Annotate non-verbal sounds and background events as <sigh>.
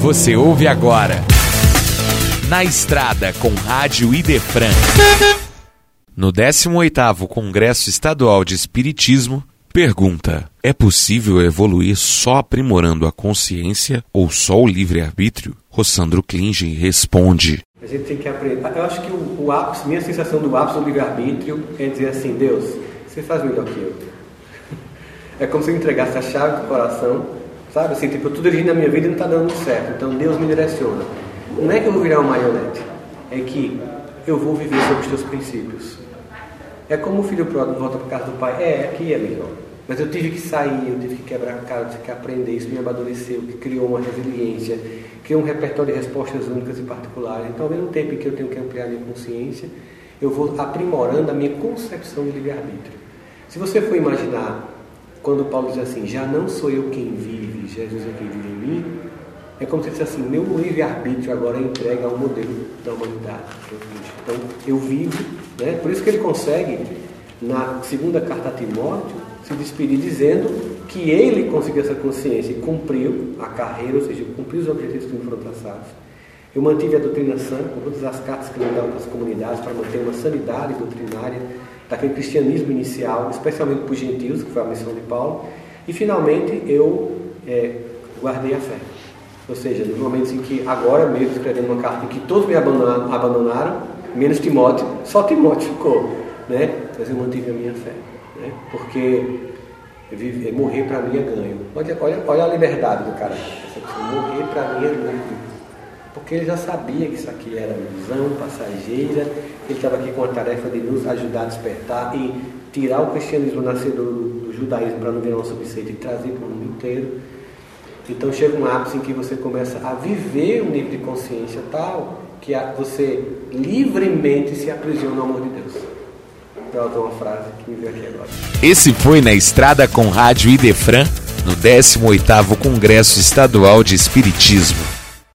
Você ouve agora. Na Estrada com Rádio Idefran. No 18º Congresso Estadual de Espiritismo, pergunta: é possível evoluir só aprimorando a consciência ou só o livre-arbítrio? Rossandro Klingen responde: a gente tem que aprender. Eu acho que o, o ápice, minha sensação do ápice do livre-arbítrio é dizer assim: Deus, você faz melhor que eu. <laughs> É como se eu entregasse a chave do coração, sabe? Assim, tipo, eu estou dirigindo a minha vida e não está dando certo. Então Deus me direciona. Não é que eu vou virar uma marionete, é que eu vou viver sobre os teus princípios. É como o filho pródigo volta para casa do pai: É, aqui é melhor. Mas eu tive que sair, eu tive que quebrar a cara, eu tive que aprender, isso me amadureceu, que criou uma resiliência, criou um repertório de respostas únicas e particulares. Então, ao mesmo tempo que eu tenho que ampliar a minha consciência, eu vou aprimorando a minha concepção de livre-arbítrio. Se você for imaginar, quando Paulo diz assim, já não sou eu quem vive, Jesus é quem vive em mim, é como se dissesse assim, meu livre-arbítrio agora é entregue ao modelo da humanidade. Então, eu vivo, né? por isso que ele consegue, na segunda carta a Timóteo, se despedir dizendo que ele conseguiu essa consciência e cumpriu a carreira, ou seja, cumpriu os objetivos que me foram traçados. Eu mantive a doutrina sã, com todas as cartas que ele dava para as comunidades, para manter uma sanidade doutrinária daquele cristianismo inicial, especialmente para os gentios, que foi a missão de Paulo. E finalmente eu é, guardei a fé. Ou seja, nos momentos em que, agora mesmo, escrevendo uma carta em que todos me abandonaram, menos Timóteo, só Timóteo ficou. Né? Mas eu mantive a minha fé. Né? Porque viver, morrer para mim é ganho. Olha, olha, olha a liberdade do cara. Morrer para mim é ganho. Porque ele já sabia que isso aqui era ilusão passageira, ele estava aqui com a tarefa de nos ajudar a despertar e tirar o cristianismo nascedor do, judaísmo para não virar um subseito e trazer para o mundo inteiro. Então chega um ápice em que você começa a viver um nível de consciência tal que você livremente se aprisiona no amor de Deus uma frase que me veio aqui agora. Esse foi Na Estrada com Rádio Idefran, no 18º Congresso Estadual de Espiritismo.